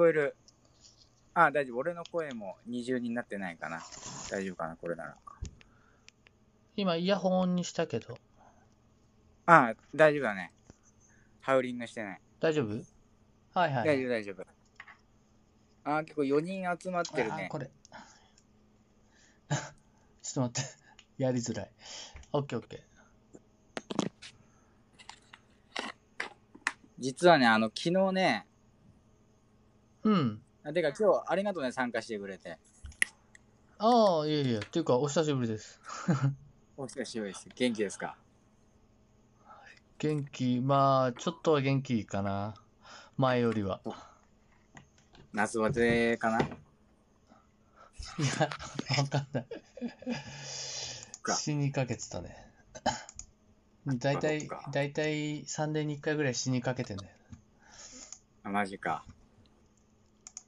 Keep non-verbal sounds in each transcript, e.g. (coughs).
こえる。あ、大丈夫。俺の声も二重になってないかな。大丈夫かな、これなら。今、イヤホンにしたけど。あ、大丈夫だね。ハウリングしてない。大丈夫？はいはい。大丈夫、大丈夫。あ、結構4人集まってるね。あこれ。(laughs) ちょっと待って。やりづらい。オッケーオッケー。実はね、あの、昨日ね、うん。あてか今日ありがとうね、参加してくれて。ああ、いえいえ。っていうか、お久しぶりです。お久しぶりです。元気ですか？元気、まあ、ちょっとは元気かな。前よりは。夏バテかな？いや、わかんない。か死にかけてたね。だいたいそっか、だいたい3年に1回ぐらい死にかけてんだよ。あマジか。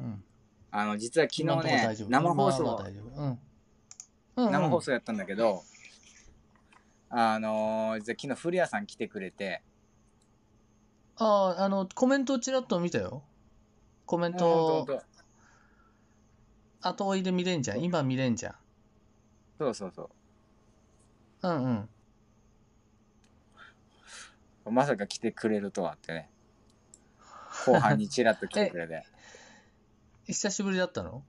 うん。あの、実は昨日ね生放送あ、大丈夫。うん。うん、うん。生放送やったんだけど、あのー、実は昨日古谷さん来てくれて、ああ、あの、コメントちらっと見たよ。コメント、と後追いで見れんじゃん。今見れんじゃん。そうそうそうんうん。う。まさか来てくれるとはってね。後半にチラッと来てくれて。久しぶりだったの？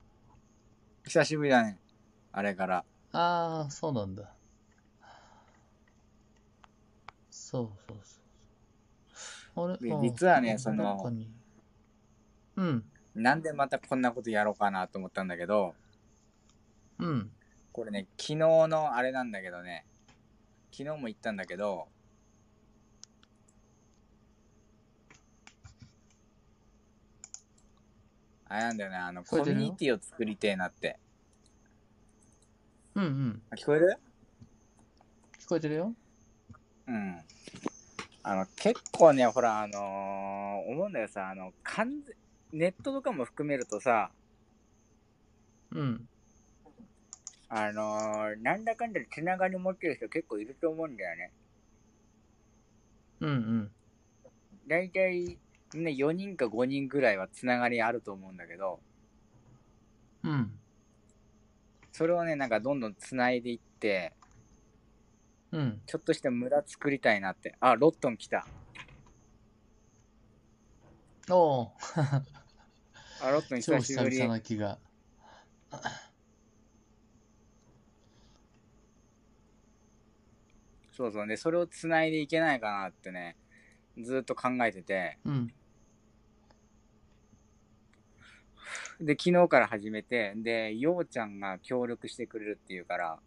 久しぶりだね。あれから。ああ、そうなんだ。そうそうそう。あれ実はねうんそのうん、なんでまたこんなことやろうかなと思ったんだけど、うん。これね、昨日のあれなんだけどね、昨日も言ったんだけど、あれなんだよね、あの、コミュニティを作りてえなって。うんうん。あ聞こえる？聞こえてるよ。うん。あの、結構ね、ほら、あのー思うんだよさ、あの、完全、ネットとかも含めるとさ、うん。あのーなんだかんだでつながり持ってる人結構いると思うんだよね。うんうん。だいたい、ね、4人か5人ぐらいはつながりあると思うんだけど、うん。それをね、なんかどんどんつないでいって、うん。ちょっとした村作りたいなって。あ、ロットン来た。おお、あ、ロットン超久しぶり久。々な気が。そうそうね、それをつないでいけないかなってね、ずっと考えてて、うん。で、昨日から始めて、で、ようちゃんが協力してくれるっていうから、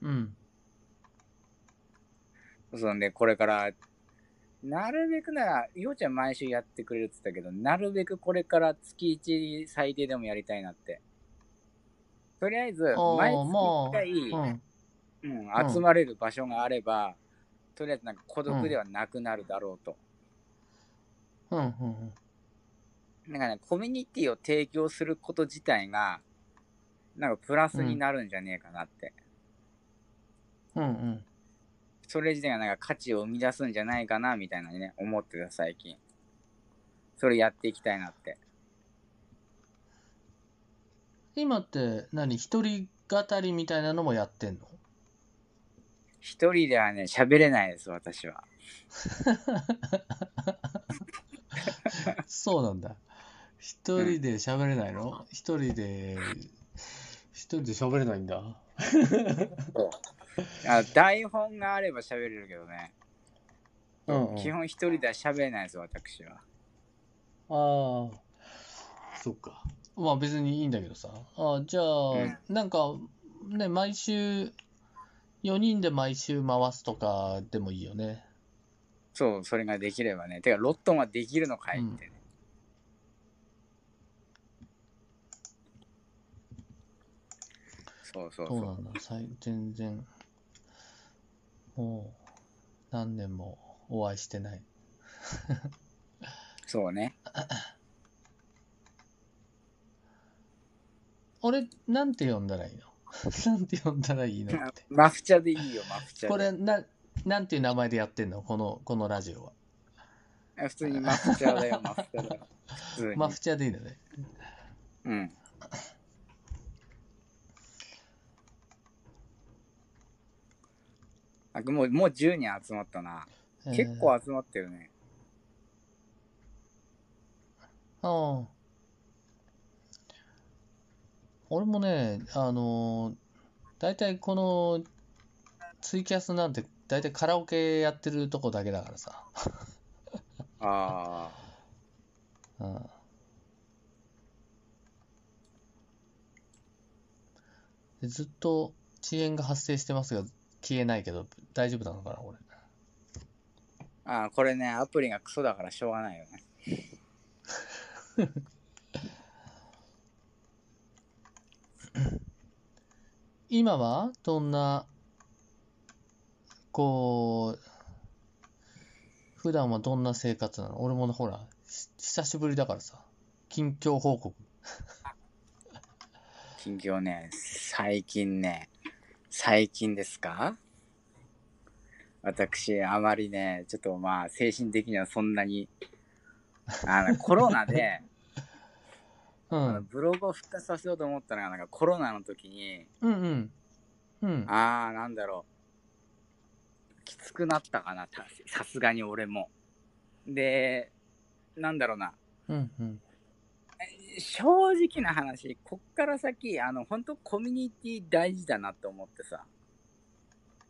うん。そうね、これから、なるべくなら、ようちゃん毎週やってくれるって言ったけど、なるべくこれから月1最低でもやりたいなって。とりあえず、毎ま月1あ、回、うん。うん、集まれる場所があれば、とりあえずなんか孤独ではなくなるだろうと。うん。うん。なんかね、コミュニティを提供すること自体が、なんかプラスになるんじゃねえかなって。うん。うん。それ自体がなんか価値を生み出すんじゃないかな、みたいなね、思ってた最近。それやっていきたいなって。今って何？一人語りみたいなのもやってんの？一人ではね、喋れないです、私は。(laughs) そうなんだ。一人で喋れないの？一人で、一人で喋れないんだ。あ台本があれば喋れるけどね。うん、うん。基本一人では喋れないです、私は。ああ、そっか。まあ別にいいんだけどさ。あじゃあ、なんか、ね、毎週、4人で毎週回すとかでもいいよね。そう、それができればね。てか、ロットンはできるのかいってね。そうそうそう。なんだ。全然、もう、何年もお会いしてない。(laughs) そうね。(laughs) 俺、なんて呼んだらいいの？(laughs) なんて呼んだらいいのって。マフチャでいいよ、マフチャで。これ、な、なんていう名前でやってんの？この、このラジオは。え普通にマフチャーだよ、マフチャーだよ。マフチャーでいいんだね。うん。あもう、もう10人集まったな。結構集まってるね。えー。ああ。俺もね、あのー、大体このツイキャスなんて大体カラオケやってるとこだけだからさ。あうん。でずっと遅延が発生してますが消えないけど大丈夫なのかな、俺。あ。ああ、これね、アプリがクソだからしょうがないよね。今はどんな、こう、普段はどんな生活なの？俺もほら、し久しぶりだからさ、近況報告。近況ね、最近ね、最近ですか？私、あまりね、ちょっとまあ、精神的にはそんなに、あの、コロナで、(laughs) うあのん。ブログを復活させようと思ったのが、なんかコロナの時に、うんうん。うん。あー、なんだろう。きつくなったかな、たさすがに俺も。で、なんだろうな。うんうん。正直な話、こっから先、あの、本当コミュニティ大事だなって思ってさ、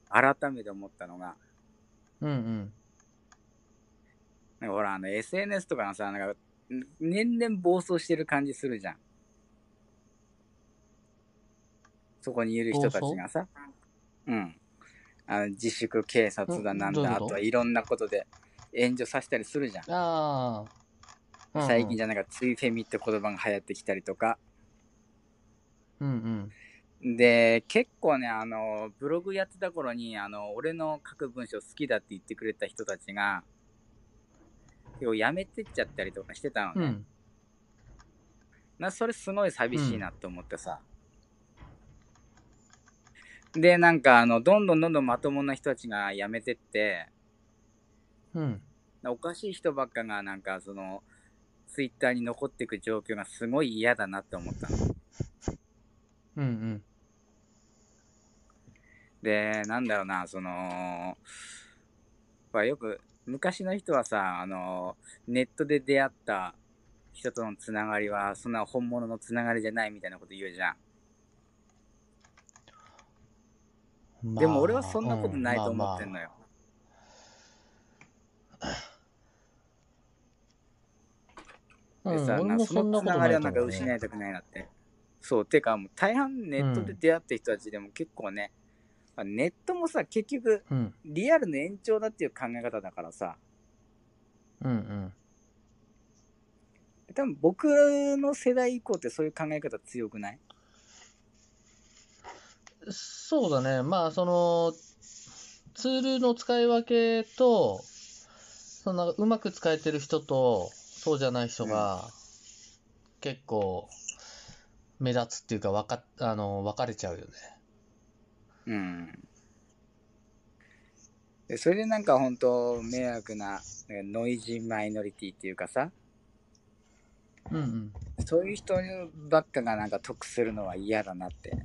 改めて思ったのが、うんうん。なんかほら、あの、SNS とかのさ、なんか、ん年々暴走してる感じするじゃん。そこにいる人たちがさ、うん。あの、自粛警察だなんだ、あと？とはいろんなことで炎上させたりするじゃん。ああ。うん最近じゃなんか、ツイフェミって言葉が流行ってきたりとか。うんうん。で、結構ね、あの、ブログやってた頃に、あの、俺の書く文章好きだって言ってくれた人たちが、結構やめてっちゃったりとかしてたのね。うん。な、それすごい寂しいなって思ってさ。で、なんか、あの、どんどんどんどんまともな人たちが辞めてって、うん。おかしい人ばっかがなんか、その、ツイッターに残っていく状況がすごい嫌だなって思ったの。うんうん。で、なんだろうな、その、まあよく、昔の人はさ、あの、ネットで出会った人とのつながりは、そんな本物のつながりじゃないみたいなこと言うじゃん。まあでも俺はそんなことないと思ってんのよ。よ。うん、でさ、俺なそもそんなことのつながりはなんか。失いたくないなって。そう、てかもう大半ネットで出会った人たちでも結構ね、まあネットもさ、結局うん。リアルの延長だっていう考え方だからさ、うんうん。多分僕の世代以降ってそういう考え方強くない？そうだね。まあ、その、ツールの使い分けと、そのうまく使えてる人と、そうじゃない人が、結構、目立つっていうか、わか、あの、分かれちゃうよね。うん。でそれでなんか本当迷惑なノイジーマイノリティっていうかさ、うんうん。そういう人ばっかがなんか得するのは嫌だなって。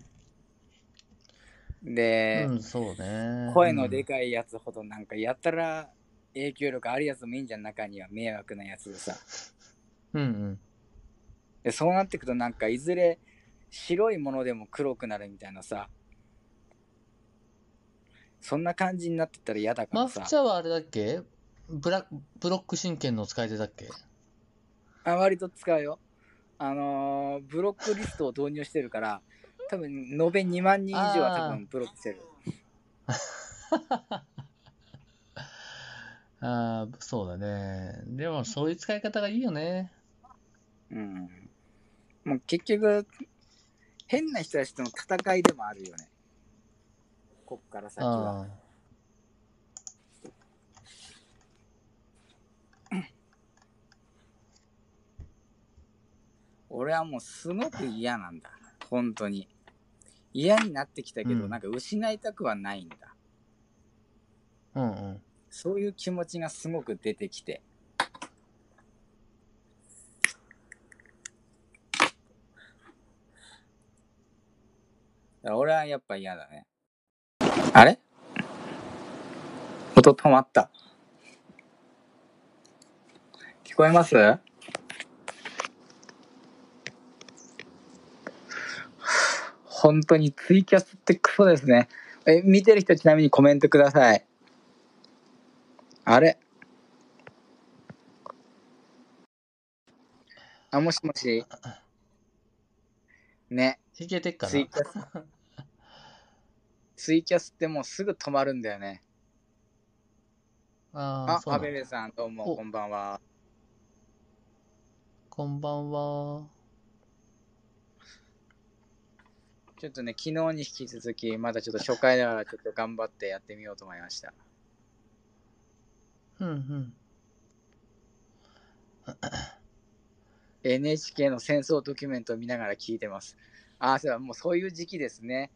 で、うん、そうね。声のでかいやつほどなんかやったら影響力あるやつもいいんじゃん中には迷惑なやつでさ。うんうん。で、そうなってくとなんかいずれ白いものでも黒くなるみたいなさ。そんな感じになってったら嫌だからさマフ。チャはあれだっけ？ブラブロック神剣の使い手だっけ？あ割と使うよ。あのーブロックリストを導入してるから、多分延べ2万人以上は多分ブロックしてる。ああ、そうだね。でも、そういう使い方がいいよね。うん。もう結局、変な人たちとの戦いでもあるよね。こっから先は。あ (coughs) 俺はもうすごく嫌なんだ。本当に。嫌になってきたけど、うんなんか失いたくはないんだ。あ。うんうん。そういう気持ちがすごく出てきて。俺はやっぱ嫌だね。あれ？音止まった。聞こえます？本当にツイキャスってクソですね。え、見てる人ちなみにコメントください。あれあ、もしもし。ね。いけてっかな？ツイキャス。ツイキャスってもうすぐ止まるんだよね。ああ、あ、そうなんだアベベさん、どうも、おこんばんは。こんばんは。ちょっとね、昨日に引き続き、まだちょっと初回だから、ちょっと頑張ってやってみようと思いました。うんうん。NHK の戦争ドキュメントを見ながら聞いてます。ああ、そうだもうそういう時期ですね。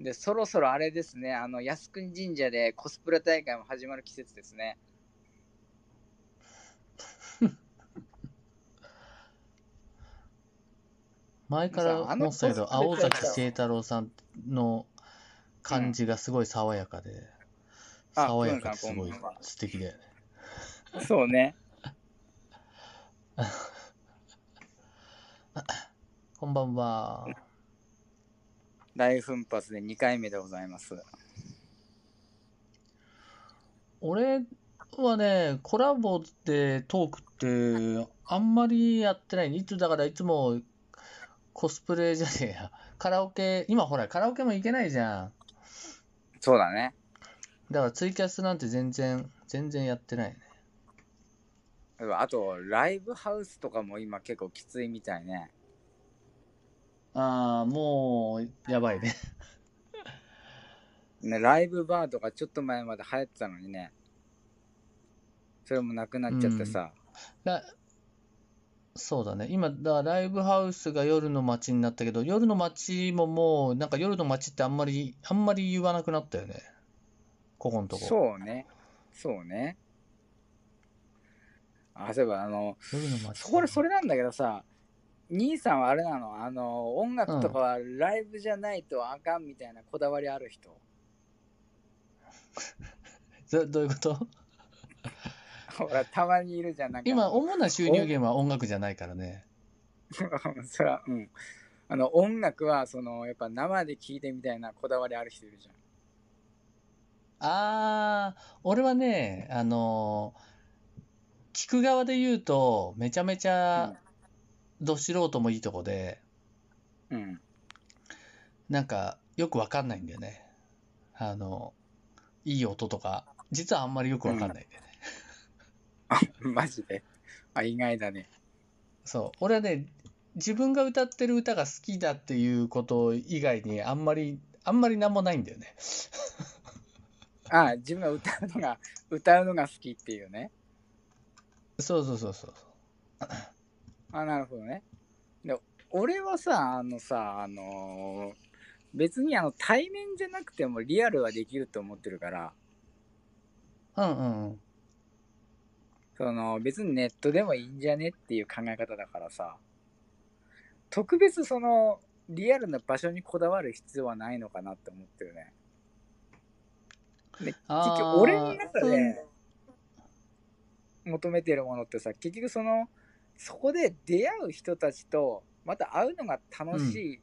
で、そろそろあれですね、あの、靖国神社でコスプレ大会も始まる季節ですね。(laughs) 前から思ってたけど、青崎清太郎さんの感じがすごい爽やかで、あ爽やかですごい素敵だよね。そうね。(laughs) こんばんは。大奮発で2回目でございます。俺はね、コラボでトークってあんまりやってない。いつだからいつもコスプレじゃねえや。カラオケ、今ほらカラオケも行けないじゃん。そうだね。だからツイキャスなんて全然、全然やってないね。あと、ライブハウスとかも今結構きついみたいね。ああ、もう、やばいね。(laughs) ね、ライブバーとかちょっと前まで流行ってたのにね。それもなくなっちゃってさ。らそうだね。今、だライブハウスが夜の街になったけど、夜の街ももう、なんか夜の街ってあんまり、あんまり言わなくなったよね。ここのとこ。そうね。そうね。あ、そういえば、あの。それ、それなんだけどさ、兄さんはあれなの？あの、音楽とかはライブじゃないとあかんみたいなこだわりある人？(laughs) どどういうこと？ほら、たまにいるじゃん。なんか今、主な収入源は音楽じゃないからね。それは、うん。あの、音楽は、その、やっぱ生で聴いてみたいなこだわりある人いるじゃん。あー、俺はね、あのー、聞く側で言うと、めちゃめちゃ、ど素人もいいとこで、うん。なんか、よくわかんないんだよね。あの、いい音とか、実はあんまりよくわかんないんだよね。あ、(laughs) マジで？あ、意外だね。そう。俺はね、自分が歌ってる歌が好きだっていうこと以外に、あんまり、あんまりなんもないんだよね。(laughs) あ、自分が歌うのが、歌うのが好きっていうね。そうそうそうそう。あ、なるほどね。で、俺はさ、あのさ、あのー別にあの対面じゃなくてもリアルはできると思ってるから、うんうんうん。その別にネットでもいいんじゃねっていう考え方だからさ、特別そのリアルな場所にこだわる必要はないのかなって思ってるね。で結局俺の中で求めてるものってさ、結局その、そこで出会う人たちとまた会うのが楽し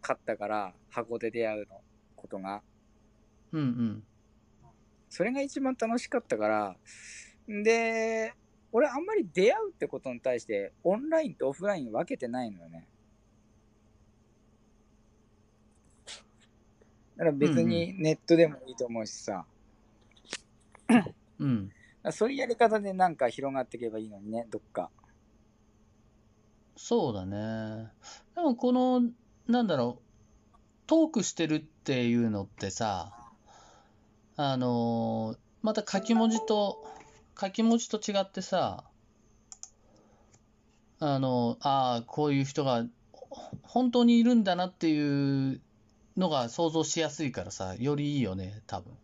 かったから、箱で出会うのことが。うんうん。それが一番楽しかったから、で、俺あんまり出会うってことに対して、オンラインとオフライン分けてないのよね。だから別にネットでもいいと思うしさ、うん。そういうやり方でなんか広がっていけばいいのにね、どっか。そうだね。でもこの、なんだろう、トークしてるっていうのってさ、あのーまた書き文字と、書き文字と違ってさ、あの、ああ、こういう人が本当にいるんだなっていうのが想像しやすいからさ、よりいいよね、多分。